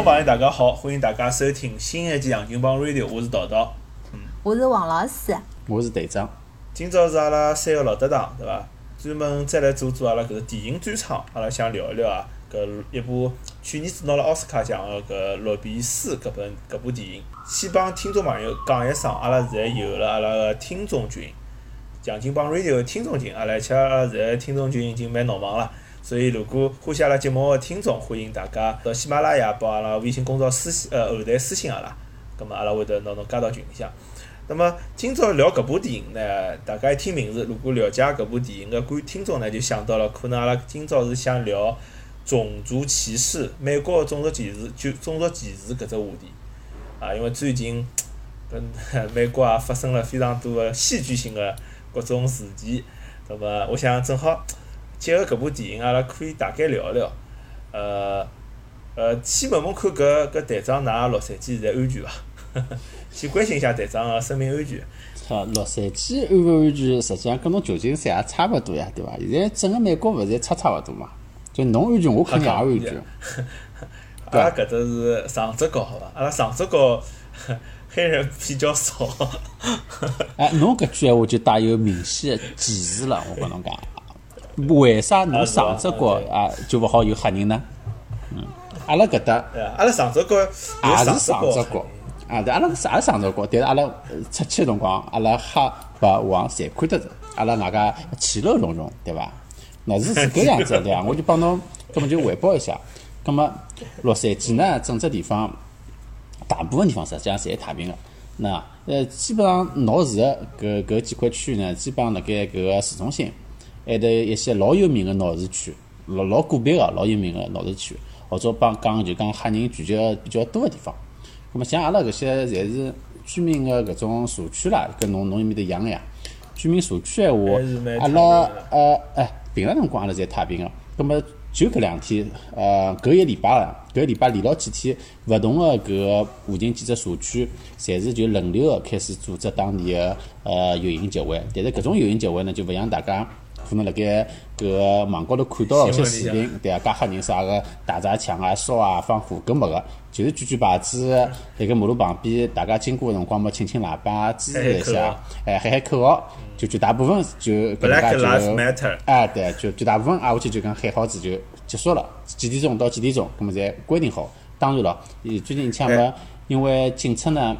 众朋友，大家好，欢迎大家收听新一期《杨金帮 Radio》，我是桃桃。我是王老师。我是队长。今朝是阿拉三个老搭档，对伐？专门再来做做阿拉搿个电影专场，阿拉想聊一聊啊，搿一部去年子拿了奥斯卡奖个搿《洛比斯》搿本搿部电影。先帮听众朋友讲一声，阿拉现在有了阿拉个听众群，杨金帮 Radio 个听众群，阿拉且阿拉现在听众群已经蛮闹忙了。所以，如果欢喜阿拉节目个听众，欢迎大家到喜马拉雅帮阿拉微信公众号私信呃后台私信阿拉，葛末阿拉会得拿侬加到群里向。那么今朝聊搿部电影呢，大家一听名字，如果了解搿部电影个观听众呢，就想到了可能阿拉今朝是想聊种族歧视，美国个种族歧视，就种族歧视搿只话题啊，因为最近跟美国也发生了非常多个戏剧性个各种事件，那么我想正好结合搿部电影，阿拉可以大概聊一聊，呃呃，先问问看搿搿队长，㑚洛杉矶现在安全伐？先关心一下队长个生命安全。好，洛杉矶安勿安全，实际上跟侬旧金山也差勿多呀，对伐？现在整个美国勿是侪差差勿多嘛？就侬安全，我肯定也安全。阿拉搿搭是上浙高，好伐？阿拉上浙高 黑人比较少。哎，侬搿句闲话就带有明显个歧视了，我跟侬讲。为啥侬上浙高啊就勿好有黑人呢？嗯，阿拉搿搭阿拉上浙高有也是上浙上浙高。啊，对，阿拉是也是上浙高，但是阿拉呃出去个辰光，阿拉黑白黄侪看得着，阿拉外加其乐融融，对伐？那是是搿样子的，对伐？我就帮侬，葛么就汇报一下。葛么洛杉矶呢，整只地方大部分地方实际上侪太平个。那呃，基本上闹市个搿搿几块区域呢，基本上辣盖搿个市中心，还得一些老有名个闹市区，老老个别个老有名个闹市区，或者帮讲就讲黑人聚集个比较多个地方。咁么像阿拉搿些侪是居民个搿种社区啦，跟侬侬埃面搭一样个呀。居民社区闲话阿拉呃哎，平常辰光阿拉侪太平个。咁么就搿两天，呃，搿一礼拜了，搿一礼拜连牢几天，勿同个搿个附近几只社区，侪是就轮流个开始组织当地个呃游行集会。但是搿种游行集会呢，就勿像大家可能辣盖搿个网高头看到个搿些视频，对啊，加吓人啥个打砸抢啊、烧啊、放火，搿没个，就是举举牌子，辣盖马路旁边，大家经过个辰光么，清清喇叭，支持一下，哎，喊喊口号，就绝大部分就搿能介就。哎，对，就绝大部分挨下去就讲喊好子就结束了，几点钟到几点钟，葛么侪规定好。当然了，伊最近像么，因为警察呢。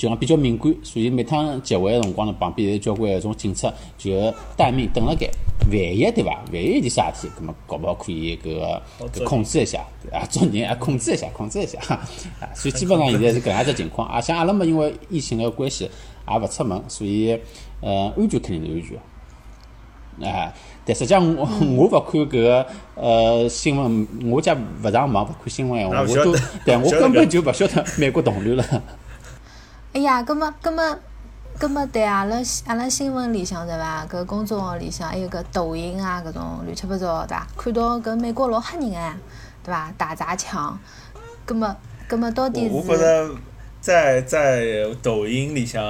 就讲比较敏感，所以每趟集会个辰光呢，旁边有交关搿种警察就待命等辣盖，万一对伐？万一有点啥事体，葛么搞勿好可以搿个搿控制一下，对啊，抓人啊 控制一下，控制一下，啊，所以基本上现在是搿样只情况。啊，像阿拉嘛，因为疫情个关系也勿出门，所以呃安全肯定是安全。啊，但实际上我 我勿看搿个呃新闻，我家勿上网勿看新闻闲话，我都啊勿晓得对我根本就勿晓得美国动乱了。哎呀，葛么葛么葛么对阿拉阿拉新闻里向对伐？搿公众号里向还有搿抖音啊，搿种乱七八糟对伐？看到搿美国老吓人哎，对伐？打砸抢，葛么葛么到底是我觉是着在在抖音里向，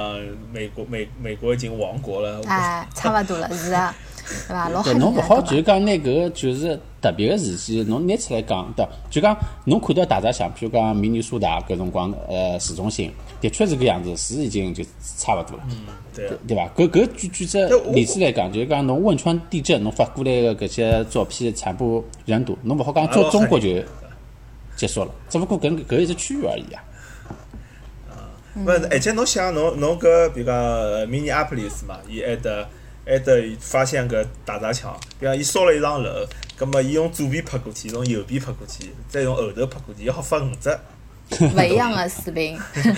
美国美美国已经亡国了。哎差勿多了，是的，对伐？老吓侬勿好就是讲拿搿个就是特别个事体，侬拿出来讲，对，就讲侬看到大闸蟹，譬如讲明尼苏达搿辰光，呃，市中心的确是搿样子，是已经就差勿多了，对啊，对伐？搿搿举举只例子来讲，就是讲侬汶川地震，侬发过来个搿些照片惨不忍睹，侬勿好讲做中国就结束了，只不过搿搿一只区域而已啊。勿是，而且侬想，侬侬搿比如讲呃明尼阿普利斯嘛，伊埃得还得发现个大砸抢，比方伊烧了一幢楼，葛末伊用左边拍过去，用右边拍过去，再用后头拍过去，伊好发五只。勿一样个视频，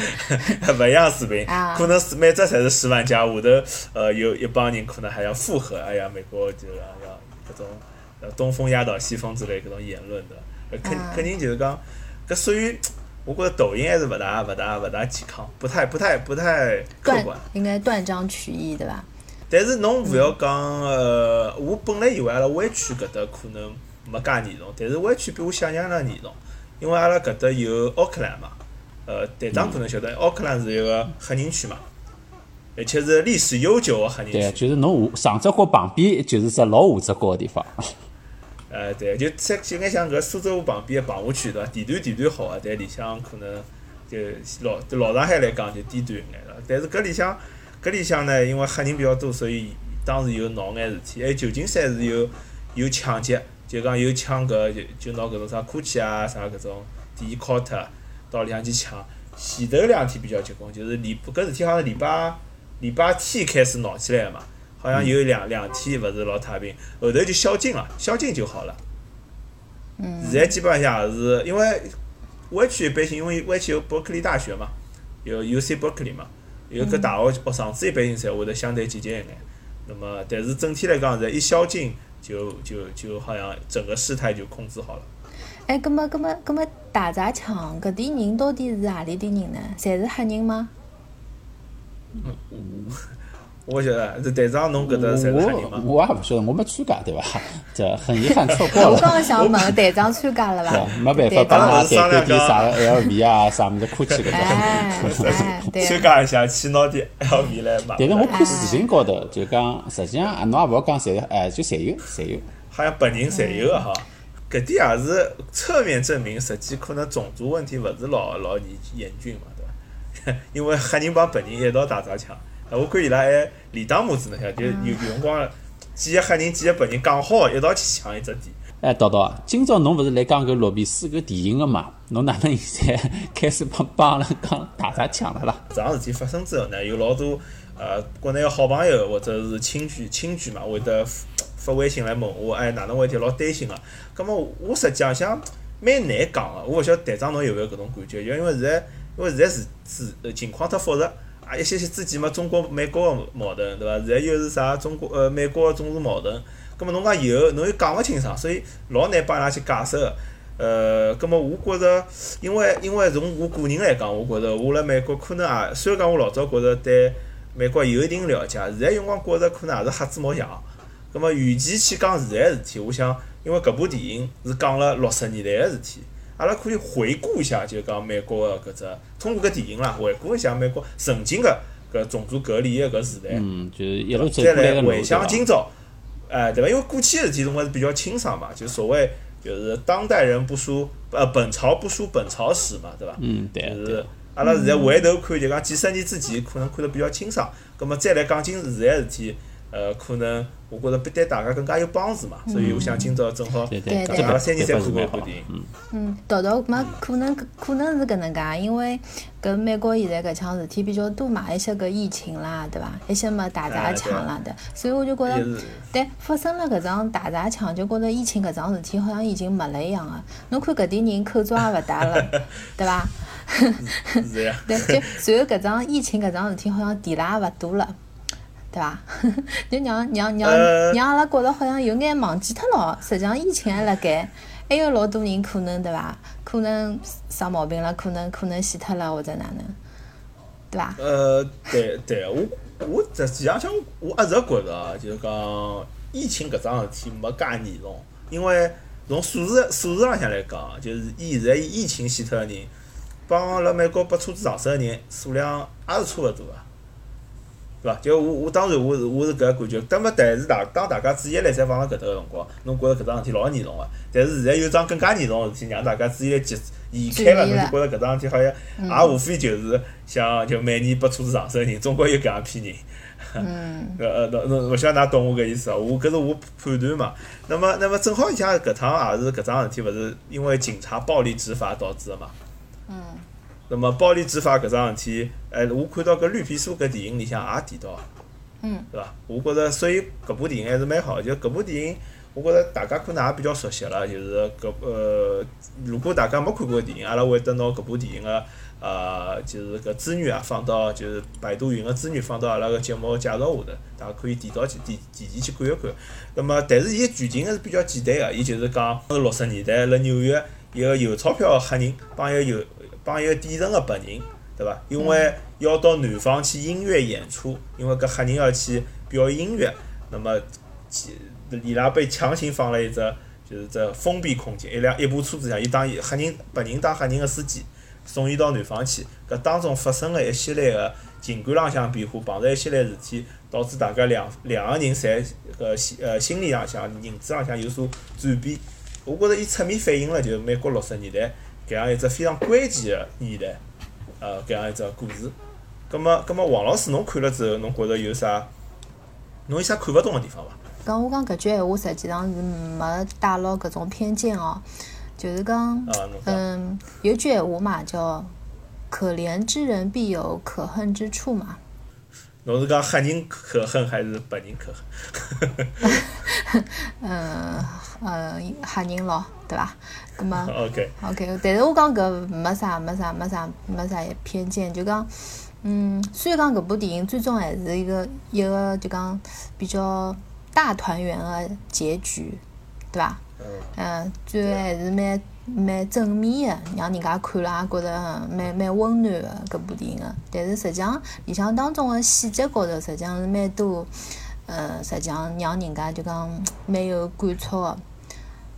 勿一样视频啊，可能是每只侪是十万加，下头呃有一帮人可能还要附和，哎呀，美国就要要搿种呃东风压倒西风之类搿种言论的，呃肯啊肯定就是讲搿属于我觉着抖音还是勿大勿大勿大健康，不太不太不太客观。应该断章取义对伐？但是侬勿要讲呃，我本来以为阿拉湾区搿搭可能没介严重，但是湾区比我想象的严重，因为阿拉搿搭有奥克兰嘛，呃，队长可能晓得，奥克兰是一个黑人区嘛，而且是历史悠久的黑人区对，区。就是侬下上只角旁边就是只老下只角个地方。呃，对，就再就该像搿苏州河旁边个棚户区，对伐？地段地段好个，但里向可能就老对老上海来讲就低端一眼了。但是搿里向搿里向呢，因为黑人比较多，所以当时有闹眼事体。还有旧金山是有有抢劫，就讲有抢搿就就拿搿种啥科技啊啥搿种第一 court 到里向去抢。前头两天比较结棍，就是礼搿事体好像礼拜礼拜天开始闹起来个嘛，好像有两两天勿是老太平，后头就宵禁了，宵禁就好了。嗯。现在基本上也是因为湾区一般性，因为湾区有伯克利大学嘛，有 UC 伯克利嘛，有搿大学学生子一般性侪会得相对积极一眼。那么，但是整体来讲，现在一宵禁，就就就好像整个事态就控制好了。哎，葛么葛么葛么，大闸抢搿点人到底是何里点人呢？侪是黑人吗？我晓得，这队长侬搿搭侪是黑人吗？我我也勿晓得，我没参加，对伐？这很遗憾错过我了。刚刚想问队长参加了伐，？没办法帮㑚商量代购点啥个 LV 啊，啥物事 GUCCI 搿种。哎哎，对参加一下，去拿点 LV 来买。但是我看视频高头就讲，实际上啊，侬也勿好讲侪，哎，就侪有，侪有。好像本人侪有个哈。搿点也是侧面证明，实际可能种族问题勿是老老严严峻嘛，对伐？因为黑人帮白人一道打砸抢，呃我看伊拉还连打母子呢，就有有辰光几个黑人几个白人讲好一道去抢一只店。哎，叨叨，今朝侬勿是来讲搿罗比斯搿电影个嘛？侬哪能现在 开始帮帮阿拉讲打砸抢了啦？这桩事体发生之后呢，有老多呃国内个好朋友或者是亲眷亲眷嘛，会得发发微信来问我，哎，哪能回事体老担心个。葛末我实际上想蛮难讲个，我勿晓得队长侬有没有搿种感觉？就因为现在因为现在是是呃情况太复杂。啊，一些些之前嘛，中国美国个矛盾，对伐？现在又是啥中国呃美国个中日矛盾，葛末侬讲有侬又讲勿清爽，所以老难帮伊拉去解释个。呃，葛末我觉着，因为因为从我个人来讲，我觉着我辣美国可能也虽然讲我老早觉着对美国有一定了解，现在有辰光觉着可能也是瞎子摸象。葛末与其去讲现在个事体，我想，因为搿部电影是讲了六十年代个事体，阿拉可以回顾一下，就讲美国个搿只通过搿电影啦，回顾一下美国曾经个搿种族隔离个搿时代。嗯，就是一路走再来回？想今朝，哎，对伐？因为过去的事体总归是比较清爽嘛，就所谓就是当代人不输呃本朝不输本朝史嘛，对伐？嗯，对就是。阿拉现在回头看，就讲几十年之前可能看得比较清爽，葛末再来讲今现在事体，呃，可能我觉着比对大家更加有帮助嘛，所以我想今朝正好，对对对，搿阿拉三年侪这看过一部电影，嗯，嗯，豆豆嘛，可能可能是搿能介，因为搿美国现在搿腔事体比较多嘛，一些搿疫情啦，对伐？一些么大砸抢啦的，所以我就觉着，对发生了搿桩大砸抢，就觉着疫情搿桩事体好像已经没了一样个。侬看搿点人口罩也勿戴了，对伐？是呀，对，就随后搿桩疫情搿桩事体，好像提了也勿多了，对伐？就让让让呃让阿拉觉着好像有眼忘记脱了，实际上疫情还辣盖，还有老多人可能对伐？可能生毛病了，可能可能死脱了或者哪能，对伐？呃，对对，我我实际上想，我一直觉着啊，就是讲疫情搿桩事体没介严重，因为从数字数字浪向来讲，就是以现在以疫情死脱个人，帮辣美国被车子撞死个人数量也是差勿多个，对伐？就我我当然我是我是搿个感觉，那么但是大当大家注意力侪放辣搿搭个辰光，侬觉着搿桩事体老严重个，但是现在有桩更加严重个事体，让大家注意力集移开了，侬就觉着搿桩事体好像也无非就是像就每年拨车子撞死个人，总归有搿样一批人。嗯，呃呃，侬侬勿晓得㑚懂我搿意思哦？我搿是我判断嘛。那么那么正好像搿趟也是搿桩事体，勿是因为警察暴力执法导致的嘛？嗯。那么暴力执法搿桩事体，哎，我看到搿绿皮书搿电影里向也提到，嗯，对伐？我觉着，所以搿部电影还是蛮好的。就搿部电影，我觉着大家可能也比较熟悉了。就是搿呃，如果大家没看过电影，阿拉会得拿搿部电影个呃，就是搿资源啊，放到就是百度云个资源放到阿拉个节目介绍下头，大家可以提到去提提前去看一看。那么，但是伊个剧情还是比较简单个，伊就是讲是六十年代辣纽约一个有钞票个黑人帮一个有帮一个底层个白人，对伐？因为要到南方去音乐演出，因为搿黑人要去表演音乐，那么其伊拉被强行放了一只就是只封闭空间，一辆一部车子上，伊当黑人白人当黑人个司机，送伊到南方去。搿当中发生了一系列个情感浪向变化，碰着一系列事体，导致大家两两个人侪搿心呃心理浪向、认知浪向有所转变。我觉着伊侧面反映了就是美国六十年代搿样一只非常关键个年代，呃，搿样一只故事。葛末葛末王老师侬看了之后，侬觉着有啥？侬有啥看勿懂个地方伐？讲我讲搿句闲话，实际上是没带牢搿种偏见哦，就是讲。嗯，有句闲话嘛，叫“可怜之人必有可恨之处”嘛。侬是讲黑人可恨还是白人可恨？嗯 呃，黑人咯，对伐？葛末 OK，OK，但是我讲搿没啥没啥没啥没啥偏见，就讲，嗯，虽然讲搿部电影最终还是一个一个就讲比较大团圆的结局，对伐？嗯，嗯，最后还是蛮蛮正面个，让人家看了也觉着嗯蛮蛮温暖个搿部电影个。但是实际上里向当中的细节高头，实际上是蛮多，呃，实际上让人家就讲蛮有感触个。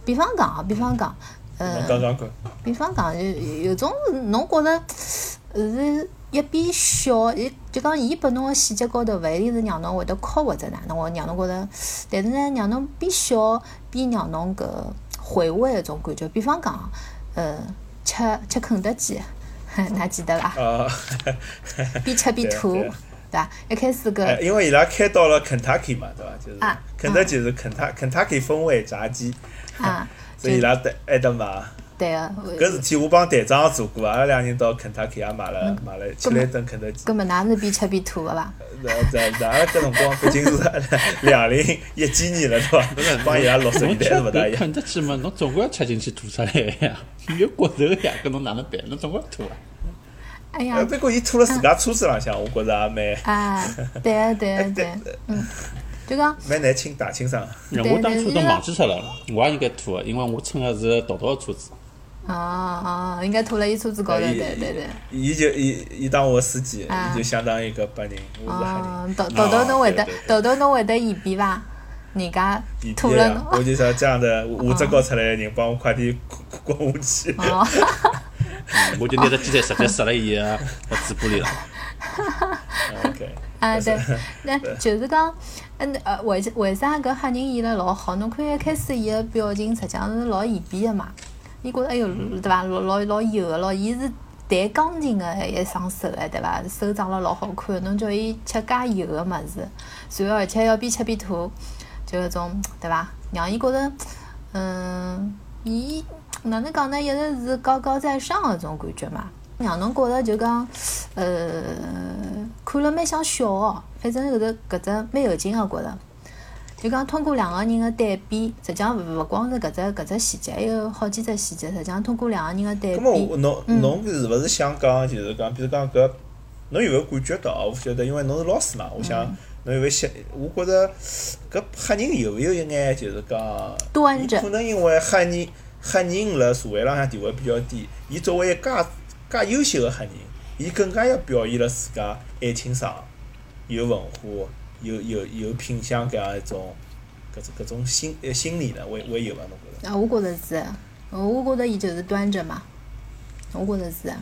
比方讲啊，比方讲，呃，讲讲看。比方讲，有有种侬觉着是一边笑，伊就讲伊拨侬个细节高头，勿一定是让侬会得哭或者哪能，或让侬觉着，但是呢，让侬边笑边让侬搿回味一种感觉。比方讲，呃，吃吃肯德基，㑚记得伐？啊，边吃边吐，对对伐？一开始哎搿因为伊拉开到了肯塔基嘛，对伐？就是啊肯德基是肯塔肯塔基风味炸鸡，啊，所以伊拉得爱得买。对个，搿事体我帮队长做过，阿拉两人到肯塔基也买了嗯买了吃了一顿肯德基。搿么㑚是边吃边吐个伐？对对对，阿拉搿辰光毕竟是两零一几年了，对伐？帮伊拉六十年代是勿大一样。搿肯德基嘛，侬总归要吃进去吐出来呀，有骨头呀，搿侬哪能办？侬总归要吐啊。哎呀呃，，不过伊吐了自家车子浪向，我觉着也蛮啊，对个对个对，嗯，就讲。蛮难清打清爽。那我当初都忘记脱了，我也应该吐的，因为我乘的是淘淘的车子。哦哦，应该吐了伊车子高头，呃对对对。伊就伊伊当我司机，啊伊就相当于一个白人，我是黑豆豆豆侬会得豆豆侬会得嫌避伐？人家比吐了侬，我。就想这样的 五只高出来的人，帮我快点滚滚下去。哦，我就拿着鸡腿直接塞了伊个嘴巴里了。OK，啊对，那就是讲，嗯呃，为为啥搿黑人演了老好？侬看一开始伊个表情，实际上是老嫌鄙个嘛。伊觉着哎哟，对伐？老老老油个咯，伊是弹钢琴个一双手哎，对伐？手长了老好看，侬叫伊吃介油个物事，然后而且要边吃边吐，就搿种对伐？让伊觉着，嗯，伊哪能讲呢？一直是高高在上个种感觉嘛，让侬觉着就讲，呃，看了蛮想笑个，反正后头搿只蛮有劲个觉着。就讲通过两个人的对比，实际上勿勿光是搿只搿只细节，还有好几只细节。实际上通过两个人的对咁么我比，侬嗯侬是勿是想讲，就是讲，比如讲搿，侬有没有感觉到？我勿晓得，因为侬是老师嘛，我想嗯侬有没有想？我觉着搿黑人有没有一眼就是讲，端着可能因为黑人黑人辣社会浪向地位比较低，伊作为一个介介优秀的黑人，伊更加要表现了自家爱清爽有文化、有有有品相搿样一种搿种搿种心呃心理呢？会会有伐？侬觉着？啊，我觉着是，我觉着伊就是端着嘛，我觉着是，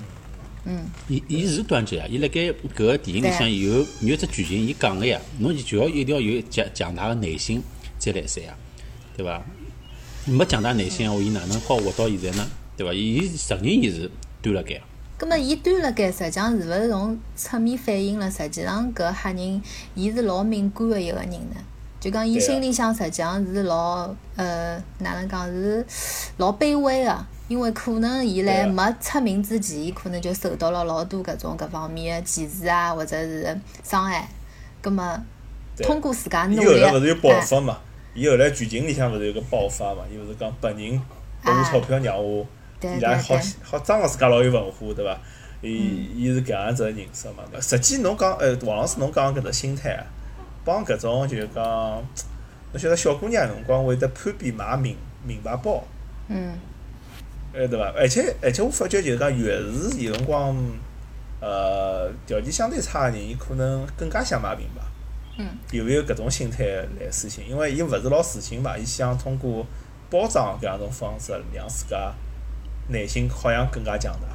嗯，伊伊是端着呀，伊辣盖搿个电影里向有有只剧情，伊讲个呀，侬就要一定要有强强大个内心再来三呀，对伐？没强大内心个话，伊哪能好活到现在呢？对伐？伊承认伊是端辣盖。葛末伊端辣盖，实际上是勿是从侧面反映了实际上搿黑人伊是老敏感个一个人呢？就讲伊心里向实际上是老呃哪能讲是老卑微个，因为可能伊辣没出名之前，伊可能就受到了老多搿种搿方面个歧视啊，或者是伤害。葛末通过自家伊后努力，来勿是有爆哎发嘛？伊后来剧情里向勿是有个爆发嘛？伊勿是讲白人拨我钞票让我，对伊拉好好装个自家老有文化，对伐？伊嗯伊是搿样子个人设嘛？实际侬讲，呃，王老师侬讲搿只心态啊，帮搿种就是讲，侬晓得小姑娘辰光会得攀比买名名牌包，嗯哎，对伐？而且而且我发觉就是讲，越是有辰光，呃，条件相对差个人，伊可能更加想买名牌。嗯，有没有搿种心态来事情？因为伊勿是老自信嘛，伊想通过包装搿样种方式，让自家内心好像更加强大。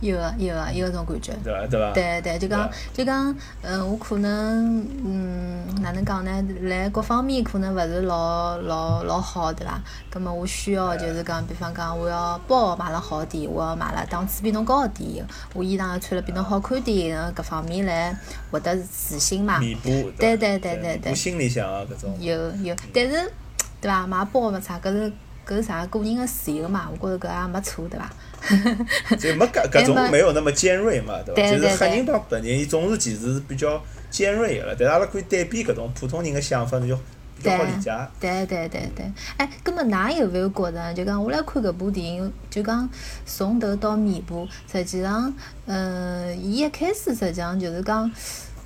有啊有啊有搿种感觉。对伐？对伐？对对，就讲就讲，嗯，我可能，嗯，哪能讲呢？辣各方面可能勿是老老老好，对伐？葛末我需要就是讲，比方讲，我要包买了好点，我要买了档次比侬高点，我衣裳要穿了比侬好看点，搿方面来获得自信嘛。弥补，对对对对对心里向个搿种。有有，但是对伐？买包勿啥，搿是搿是啥个人个自由嘛？我觉着搿也没错，对伐？就没搿搿种没有那么尖锐嘛，对伐？就是黑人帮白人，伊总是其实是比较尖锐个了，但是阿拉可以对比搿种普通人个想法，就比较好理解。对对对对，哎，葛末㑚有没有觉着，就讲我来看搿部电影，就讲从头到尾部，实际上，嗯，伊一开始实际上就是讲，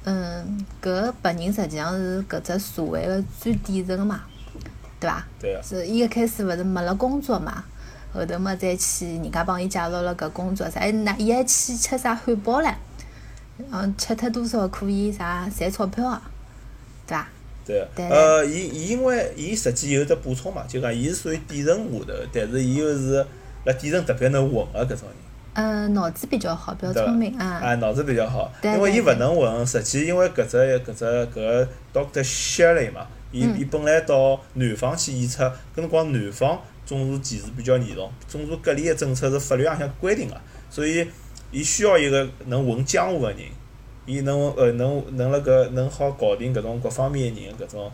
嗯，搿白人实际上是搿只社会个最底层个嘛，对伐？对啊。是伊一开始勿是没了工作嘛？后头么再去，人家帮伊介绍了搿工作，啥还那伊还去吃啥汉堡唻？嗯，吃脱多少可以啥赚钞票啊？对伐？对。呃，伊伊因为伊实际有只补充嘛，就讲伊是属于底层下头，但是伊又是辣底层特别能混个搿种人。嗯，脑子比较好，比较聪明啊。啊，脑子比较好。对。因为伊勿能混，实际因为搿只搿只搿个 Doctor Shelley 嘛，伊伊本来到南方去演出，搿辰光南方。种族歧视比较严重，种族隔离个政策是法律浪向规定个，所以伊需要一个能混江湖个人，伊能呃能能辣搿能好搞定搿种各方面个人搿种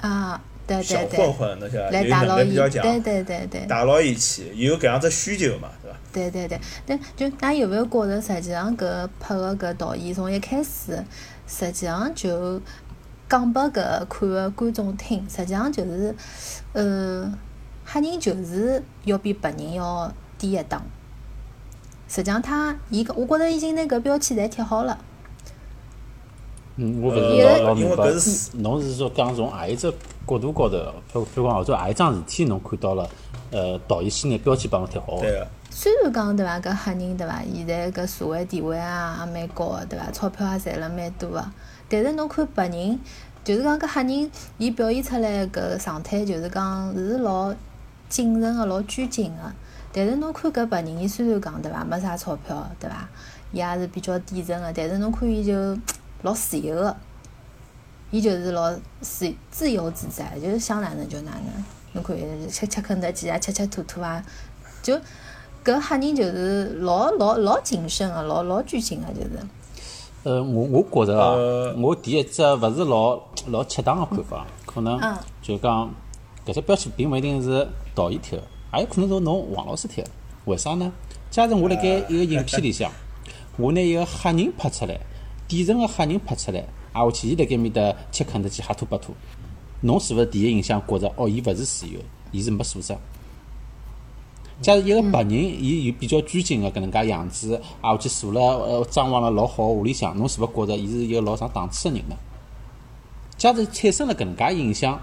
小混混，侬晓得，有能力比较强，对对对对，带牢伊去，有搿样子需求嘛，对伐？对对对，但就㑚有没有觉着，实际上搿拍个搿导演从一开始，实际上就讲拨搿看个观众听，实际上就是，呃。黑人就是要比白人要低一档，实际上他伊个，我觉着已经拿搿标签侪贴好了。嗯，我勿是老老明白。侬是说讲从何一只角度高头，譬譬如讲，或者何一桩事体侬看到了，呃，导演先拿标签帮侬贴好。对个。虽然讲对伐，搿黑人对伐，现在搿社会地位啊也蛮高个对伐，钞票也赚了蛮多个，但是侬看白人，就是讲搿黑人，伊表现出来搿状态，就是讲是老。谨慎个老拘谨个，但是侬看搿白人，伊虽然讲对伐，没啥钞票，对伐，伊也是比较底层个，但是侬看伊就老自由个，伊就是老自自由自在，就是想哪能就哪能。侬看吃吃肯德基啊，吃吃吐吐啊，就搿黑人就是老老老谨慎个，老老拘谨个，就是。呃，我我觉着啊，我第一只勿是老 老恰当个看法，可能就讲。搿只标签并勿一定是导演贴个，也有可能是侬王老师贴个。为啥呢？假使我辣盖一个影片里向，我拿一个黑人拍出来，底层个黑人拍出来，啊，我去伊辣盖面搭吃肯德基哈吐巴吐，侬是勿是第一印象觉着哦，伊勿是自由，伊是没素质？假如一个白人，伊有比较拘谨个搿能介样子，啊，去坐了呃装潢了老好个屋里向，侬是勿是觉着伊是一个老上档次个人呢？假如产生了搿能介印象。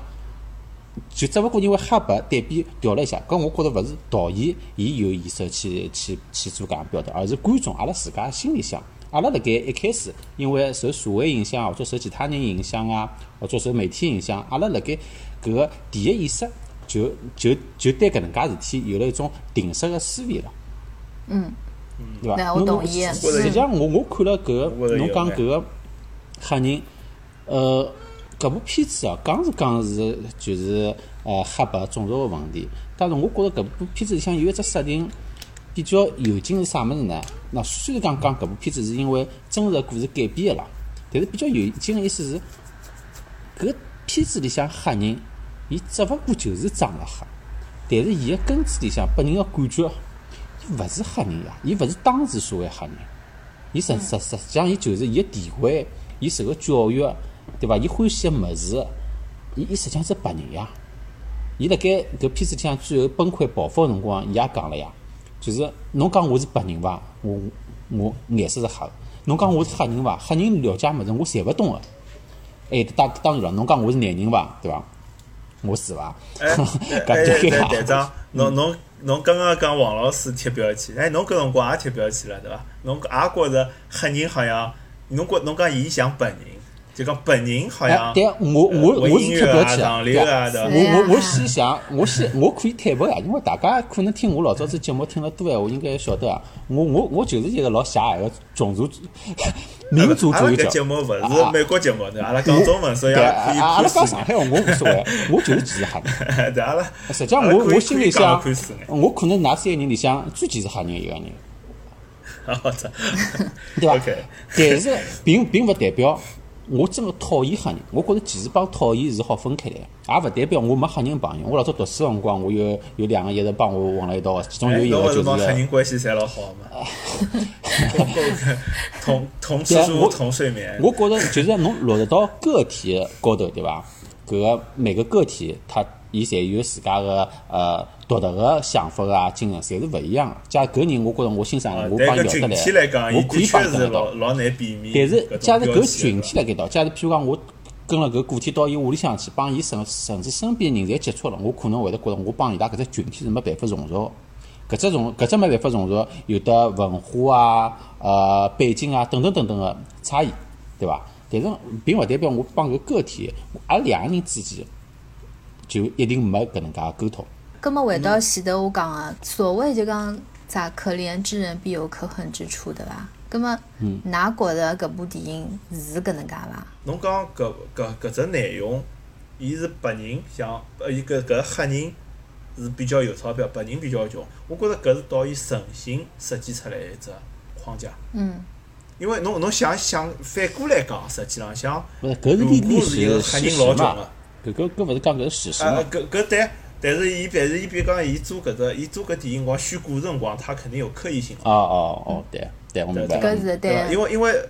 就只勿过因为黑白对比调了一下，搿我觉着勿是导演伊有意识去去去做搿样表达，而是观众阿拉自家心里想，阿拉辣盖一开始因为受社会影响或者受其他人影响啊，或者受媒体影响，阿拉辣盖搿个第一意识就就就对搿能介事体有了一种定式个思维了。嗯，对伐？我同意。实际上我我看了搿个，侬讲搿个黑人，呃。搿部片子哦，讲是讲是就是呃黑白种族个问题，但是我觉着搿部片子里向有一只设定比较有劲是啥物事呢？那虽然讲讲搿部片子是因为真实故事改编个啦，但是比较有劲个意思是，搿片子里向黑人，伊只勿过就是长了黑，但是伊个根子里向拨人个感觉，伊勿是黑人呀，伊勿是当时所谓黑人，伊实实实际上伊就是伊个地位，伊受个教育。对伐？伊欢喜个物事，伊伊实际上是白人呀。伊辣盖搿片子里向最后崩溃爆发个辰光，伊也讲了呀，就是侬讲我是白人伐？我我颜色是黑。侬讲我是黑人伐？黑人了解物事我侪勿懂个。哎，当当然了，侬讲我是男人伐？对伐？我是伐？哎 哎，队长，侬侬侬刚刚讲王老师贴标签，哎，侬搿辰光也贴标签了，对伐？侬也觉着黑人好像，侬觉侬讲伊像本人。就讲本人好哎像，对我我呃我音乐啊、是特别去上流啊，对伐？我我我先想，我先我可以坦白呀，因为大家可能听我老早子节目听了多闲话，应该晓得啊。我我我就是一个老狭隘个种族民族主义者。搿节目勿是美国节目对？阿拉讲中文，所以对，阿拉可以啊阿拉上海话我无所谓，我就是歧视黑人。对阿拉。实际上我我心里想我可能㑚三个人里向最歧视黑人一个人，好的，对伐 OK 但是并并勿代表我真个讨厌黑人，我觉着其实帮讨厌是好分开来，也勿代表我没黑人朋友。我老早读书个辰光，我有有两个一直帮我混辣一道个，其中有一个就是是个帮黑人关系侪老好嘛？同同同吃书对我同睡眠，我觉着就是侬落实到个体高头，对伐？搿个每个个体，他伊侪有自家个呃独特个想法啊、精神，侪是勿一样个。假如搿人，我觉着我欣赏啊，我帮伊聊得来我可以帮得到老。难避免。但是，假如搿群体辣盖道，假如譬如讲我跟了搿个体到伊屋里向去，帮伊甚甚至身边人侪接触了，我可能会得觉着我帮伊拉搿只群体是没办法融入的。搿只融搿只没办法融入，有的文化啊、呃背景啊等等等等个差异，对伐？但是并勿代表我帮搿个体，阿拉两个人之间就一定没搿能介个沟通。葛么回到前头我讲个，所谓就讲啥可怜之人必有可恨之处，对伐？葛么，㑚觉着搿部电影是搿能介伐？侬讲搿搿搿只内容，伊是白人像呃伊搿搿黑人是比较有钞票，白人比较穷。我觉着搿是导演诚心设计出来一只框架。嗯。因为侬侬想想反过来讲，实际浪向，勿是搿是如果是一个史黑人老事实嘛穷个，？搿搿搿勿是讲搿是事实啊嘛？搿搿对，但是伊但是伊比如讲伊做搿只伊做搿电影辰光选故事辰光，他肯定有刻意性。哦哦哦，对对，我明白了。搿是对伐？因为因为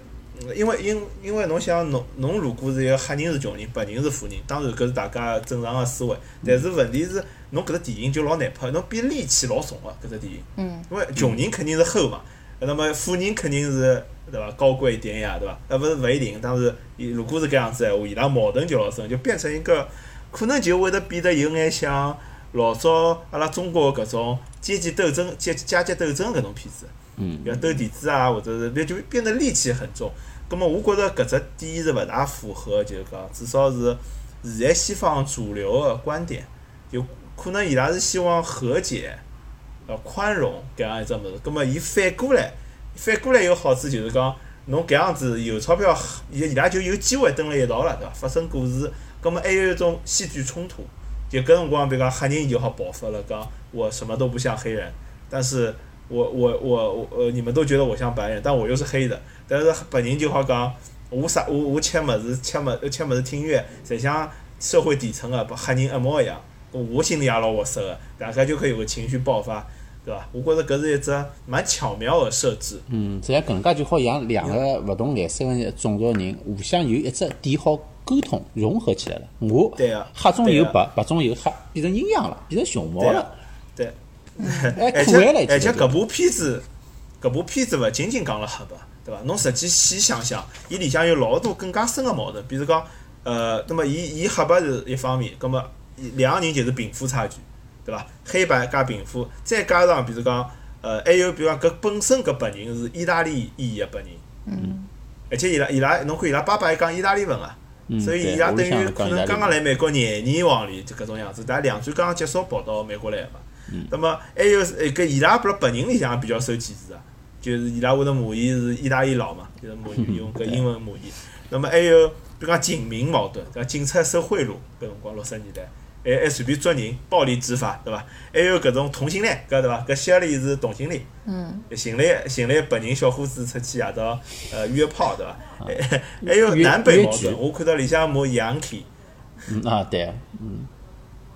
因为因因为侬想侬侬如果是一个黑人是穷人，白人是富人，当然搿是大家正常个思维。但是问题是，侬搿只电影就老难拍，侬比戾气老重个搿只电影。嗯。因为穷人肯定是厚嘛，那么富人肯定是对伐高贵一点呀，对伐？呃，勿是勿一定，但是伊如果是搿样子闲话，伊拉矛盾就老深，就变成一个可能就会得变得有眼像老早阿拉中国搿种阶级斗争、阶阶级斗争搿种片子。嗯。要斗地主啊，或者是变就变得戾气很重。葛么，我觉着搿只点是勿大符合，就是讲至少是现在西方主流个观点，就可能伊拉是希望和解、呃宽容搿样一只物事。葛么，伊反过来，反过来有好处就是讲，侬搿样子有钞票，伊伊拉就有机会蹲辣一道了，对伐？发生故事，葛么还有一种戏剧冲突。就搿辰光，比如讲黑人就好爆发了，讲我什么都不像黑人，但是我我我我呃，你们都觉得我像白人，但我又是黑的。但是白人就好讲，我啥我我吃物事吃物吃物事听音乐，侪像社会底层个把黑人一模一样。我心里也老活塞个，大家就可以有个情绪爆发，对伐？我觉着搿是一只蛮巧妙个设置。嗯，实际上搿能介就好让两个勿同颜色个种族人互相有一只点好沟通融合起来了。我对个黑中有白，白中有黑，变成阴阳了，变成熊猫了对。哎，而可爱了而且搿部片子，搿部片子勿仅仅讲了黑白，对伐？侬实际细想想，伊里向有老多更加深个矛盾，比如讲，呃，那么伊伊黑白是一方面，葛么两个人就是贫富差距，对伐？黑白加贫富，再加上比如讲，呃，还有比如讲搿本身搿白人是意大利裔个白人，嗯。而且伊拉伊拉侬看伊拉爸爸还讲意大利文啊。嗯所以伊拉等于可能刚刚来美国廿年往里就搿种样子，但两战刚刚结束跑到美国来嘛。嗯那么还有是呃搿伊拉不是白人里向也比较受歧视啊，就是伊拉会得骂伊是意大利佬嘛，就是骂伊用搿英文骂伊。那么还有比如讲警民矛盾，对伐？警察收贿赂，搿辰光六十年代，还还随便捉人，暴力执法，对伐？还有搿种同性恋，搿对伐？搿希里是同性恋。嗯。寻来寻来白人小伙子出去夜到呃约炮，对伐？还 还有南北矛盾，我看到里向骂 Yankee。嗯啊，对，嗯，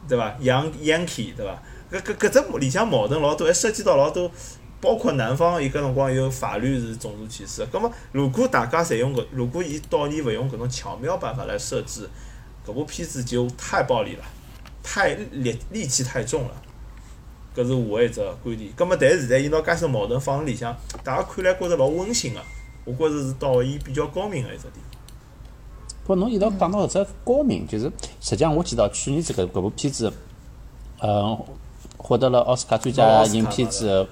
对伐？Young Yankee 对伐？搿搿搿只里向矛盾老多，还涉及到老多，包括南方伊搿辰光有法律是种族歧视。葛末如果大家侪用搿，如果伊导演勿用搿种巧妙办法来设置，搿部片子就太暴力了，太戾戾气太重了。搿是我一只观点。葛末但是现在伊拿介许矛盾放辣里向，大家看来觉着老温馨个，我觉着是导演比较高明个一只点。不，侬一道讲到搿只高明，就是实际上我记得去年子搿搿部片子，呃，获得了奥斯卡最佳影片之后，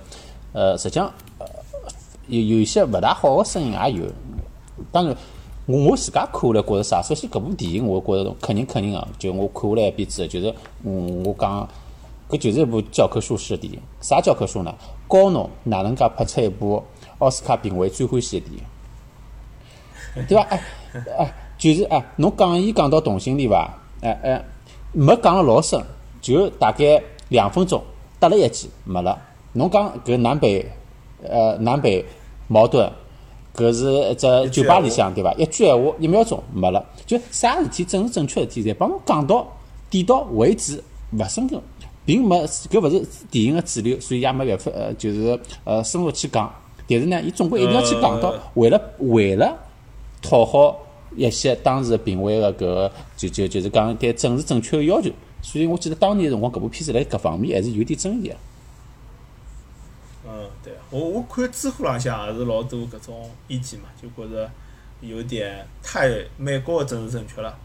呃，实际上呃有有一些勿大好个声音也有。当然，我我自家看下来觉着啥？首先搿部电影我觉着肯定肯定个，就我看下来一遍之后，就是嗯，我讲搿就是一部教科书式的电影。啥教科书呢？教侬哪能介拍出一部奥斯卡评委最欢喜的电影，对伐？哎哎，就是哎，侬讲伊讲到同性恋伐？哎哎，没讲了老深，就大概两分钟，搭了一记没了。侬讲搿南北呃南北矛盾，搿是一只酒吧里向对伐？一句闲话一秒钟没了，就啥事体正是正确事体，侪帮侬讲到点到为止，勿深入，并没搿勿是电影个主流，所以也没办法呃就是呃深入去讲。但是呢，伊总归一定要去讲到，为了为了讨好一些当时评委个搿个就就就是讲对政治正确个要求，所以我记得当年辰光搿部片子辣搿方面还是有点争议个。嗯，对，我我看知乎浪向也是老多搿种意见嘛，就觉着有点太美国的政治正确了，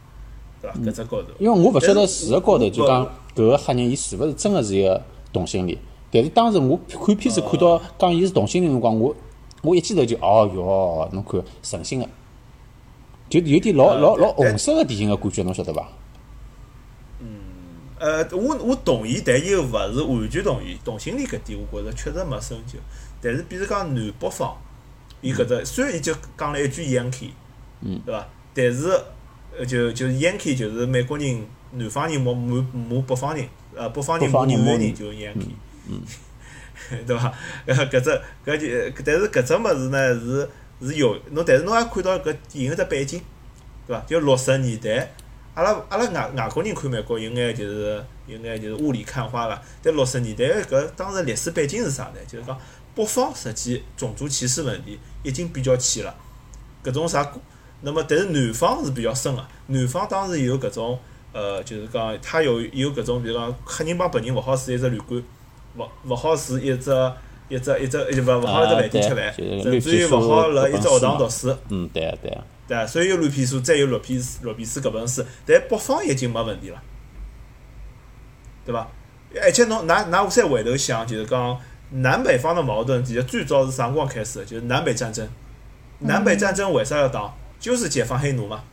对伐？搿只高头。因为我勿晓得事实高头就讲搿个黑人伊是勿是真个是一个同性恋，但是当时我看片子看到讲伊是同性恋辰光，我我一记头就哦哟，侬看诚心个，就有点老老老红色个电影个感觉，侬晓得伐？呃，我我同意，但又勿是完全同意。同性恋搿点，我觉着确实没深究。但是，比如讲南北方，伊搿只虽然伊就讲了一句 Yankee，嗯，对伐？但是，呃，就就 Yankee 就是美国人南方人骂骂骂北方人，呃，北方人骂南方人就 Yankee，嗯，对伐？呃，搿只搿就，但是搿只物事呢是是有，侬但是侬也看到搿电影只背景，对伐？就六十年代。阿拉阿拉外外国人看美国有眼就是有眼就是雾里看花个，但六十年代搿当时历史背景是啥呢？就是讲北方实际种族歧视问题已经比较浅了，搿种啥，那么但是南方是比较深个，南方当时有搿种呃，就是讲他有有搿种，比如讲黑人帮白人勿好住一只旅馆，勿勿好住一只一只一只勿勿好辣只饭店吃饭，甚至于勿好辣一只学堂读书。嗯，对啊，对啊。对，所以有绿皮书，再有绿皮绿皮书搿本书，但北方已经没问题了，对伐？而且侬㑚㑚再回头想，就是讲南北方的矛盾，其实最早是啥辰光开始的？就是南北战争。南北战争为啥要打？就是解放黑奴嘛。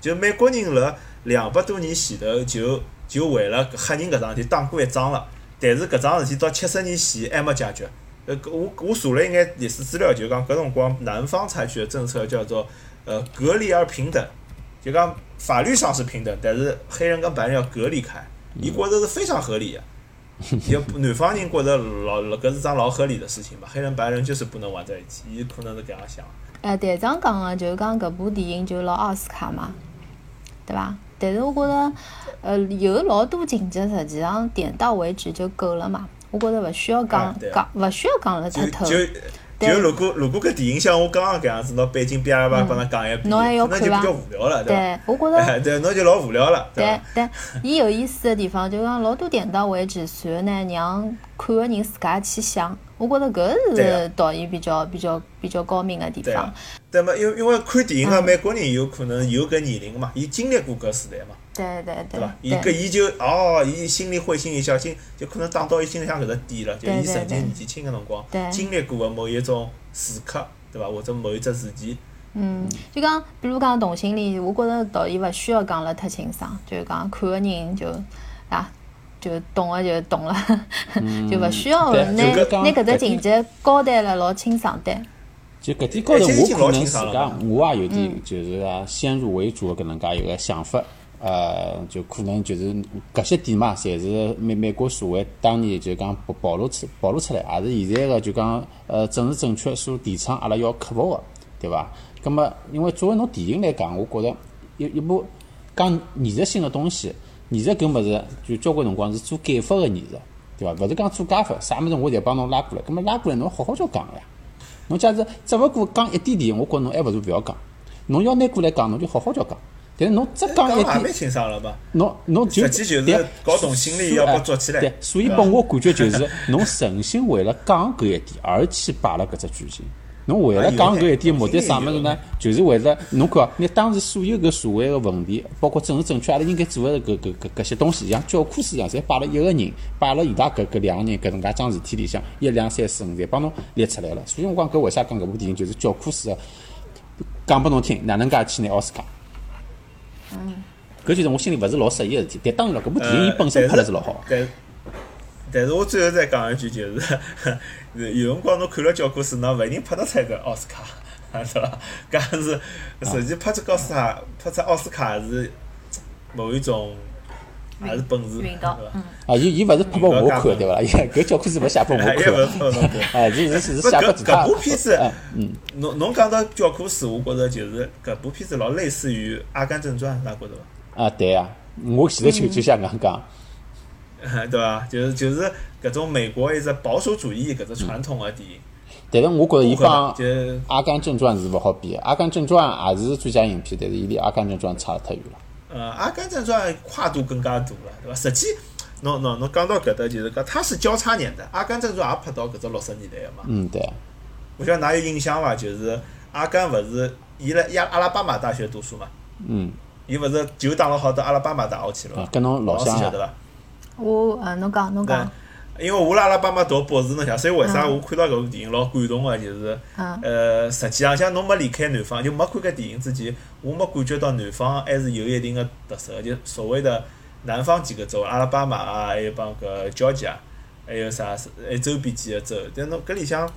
就美国人辣两百多年前头就就为了黑人搿桩事体打过一仗了，但是搿桩事体到七十年前还没解决。呃，我我查了应该历史资料，就讲搿辰光南方采取的政策叫做。呃，隔离而平等，就讲法律上是平等，但是黑人跟白人要隔离开，伊觉着是非常合理的。也南方人觉着老老搿是桩老合理的事情吧，黑人白人就是不能玩在一起，伊可能是搿样想。哎，队长讲个就是讲搿部电影就拿奥斯卡嘛，对伐？但是我觉着，呃，有老多情节实际上点到为止就够了嘛，我觉着勿需要讲讲，勿需要讲了太透。就就如果如果搿电影像我刚刚搿样子，拿背景叭叭帮㑚讲一遍，那就比较无聊了，对伐？我觉着，对，侬就老无聊了，对对，伊有意思的地方，就讲老多点到为止，然后呢，让看个人自家去想。我觉着搿是导演比较比较比较高明个地方。对嘛？因为因为看电影个美国人有可能有搿年龄嘛，伊经历过搿时代嘛。对对对。对伐？伊搿伊就哦，伊心里会心一笑，心就可能打到伊心里向搿只点了，就伊曾经年纪轻个辰光经历过个某一种时刻，对伐？或者某一只事件。嗯，就讲比如讲同性恋，我觉着导演勿需要讲了太清爽，就是讲看个人就啊，就懂个就懂了，就勿 需要拿拿搿只情节交代了老清爽的。就搿点高头，我可能自家我也有点就是讲先入为主搿能介一个想法。呃，就可能就是搿些点嘛，侪是美美国社会当年就讲暴暴露出暴露出来，也是现在个就讲呃政治正确所提倡阿拉要克服个，对伐？葛末因为作为侬电影来讲，我觉着一一部讲艺术性个东西，艺术搿物事就交关辰光是做减法个艺术，对伐？勿是讲做加法，啥物事我侪帮侬拉过来，葛末拉过来侬好好叫讲个呀。侬假使只勿过讲一点点，我觉侬还勿如勿要讲。侬要拿过来讲，侬就好好叫讲。但是侬只讲一点，侬侬就实际就是搞懂心理要把做起来。对，所以拨我感觉就是侬诚心为了讲搿一点而去摆了搿只剧情。侬为了讲搿一点目的啥物事呢？就是为了侬看，你当时所有搿社会个问题，包括政治正确，阿拉应该做个搿搿搿搿些东西，像教科书一样，侪摆了一个人，摆了伊拉搿搿两个人搿能介桩事体里向，一两三四五，侪帮侬列出来了。所以我讲搿为啥讲搿部电影就是教科书个。讲拨侬听，哪能介去拿奥斯卡？嗯，搿就是我心里勿是老适意个事体。但当然了，搿部电影伊本身拍了是老好。但但是我最后再讲一句，就是 有辰光侬看了教科书，侬勿一定拍得出个奥斯卡，是伐？搿是实际拍出奥斯卡，拍出奥斯卡是某一种也是本事？嗯啊，伊伊勿是拍拨我看的，对伐？伊搿教科书勿写拨我看拍侬看。的，哎，是是写拨其他搿部片子嗯嗯，侬侬讲到教科书，我觉着就是搿部片子老类似于《阿甘正传》，㑚觉着伐？啊对啊，我前头就就想讲讲，对伐？就是就是搿种美国一只保守主义搿只传统个电影，但是我觉着伊帮就《阿甘正传》是勿好比的，《阿甘正传》也是最佳影片，但是伊离《阿甘正传》差得太远了。呃，《阿甘正传》跨度更加大了，对伐？实际侬侬侬讲到搿搭就是讲，它是交叉年代，《阿甘正传》也拍到搿只六十年代个嘛。嗯，对啊，我晓得㑚有印象伐？就是阿甘勿是伊辣亚阿拉巴马大学读书嘛，嗯，伊勿是就打了好到阿拉巴马大学去了跟侬老乡晓得伐？我呃，侬讲侬讲，因为我辣阿拉巴马读博士，侬想，所以为啥我看到搿部电影老感动个？就是，嗯呃，实际浪像侬没离开南方，就没看搿电影之前，我没感觉到南方还是有一定个特色的，就所谓的南方几个州，阿拉巴马啊，还有帮搿 Georgia，还有啥，还有周边几个州，但侬搿里向，